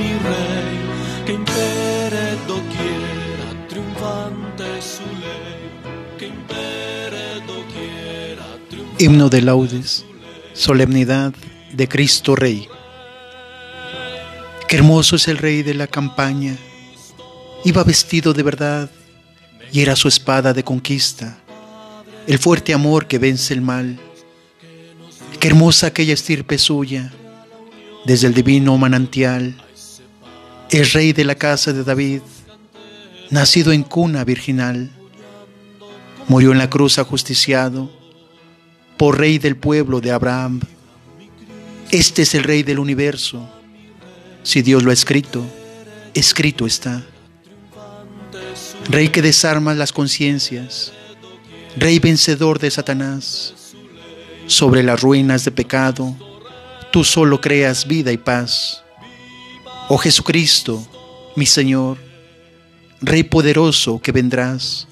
mi rey, que impere triunfante su ley, Himno de laudes, solemnidad de Cristo Rey. Qué hermoso es el Rey de la campaña. Iba vestido de verdad y era su espada de conquista, el fuerte amor que vence el mal. Qué hermosa aquella estirpe suya, desde el divino manantial. El Rey de la casa de David, nacido en cuna virginal, murió en la cruz ajusticiado por rey del pueblo de Abraham. Este es el rey del universo. Si Dios lo ha escrito, escrito está. Rey que desarma las conciencias, rey vencedor de Satanás. Sobre las ruinas de pecado, tú solo creas vida y paz. Oh Jesucristo, mi Señor, Rey poderoso que vendrás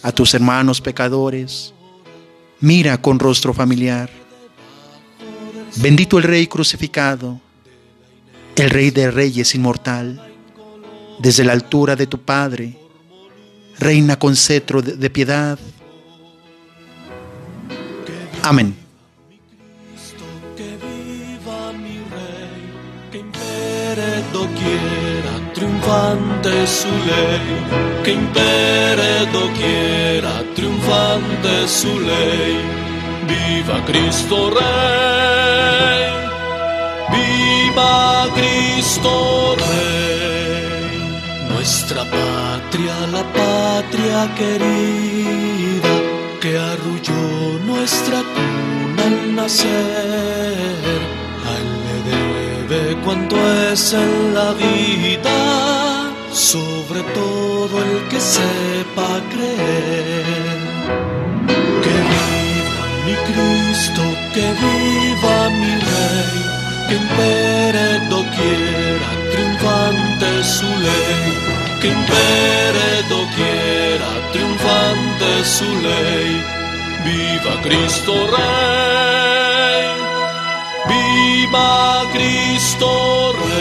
a tus hermanos pecadores, mira con rostro familiar. Bendito el Rey crucificado, el Rey de Reyes inmortal, desde la altura de tu Padre, reina con cetro de, piedad. Amén. Impere doquiera, triunfante su ley, que impere doquiera, triunfante su ley. Viva Cristo Rey, viva Cristo Rey, nuestra patria, la patria querida que arrulló nuestra cuna al nacer. Cuanto es en la vida, sobre todo el que sepa creer. Que viva mi Cristo, que viva mi Rey, que impere doquiera, triunfante su ley, que impere doquiera, triunfante su ley. Viva Cristo Rey, Cristo.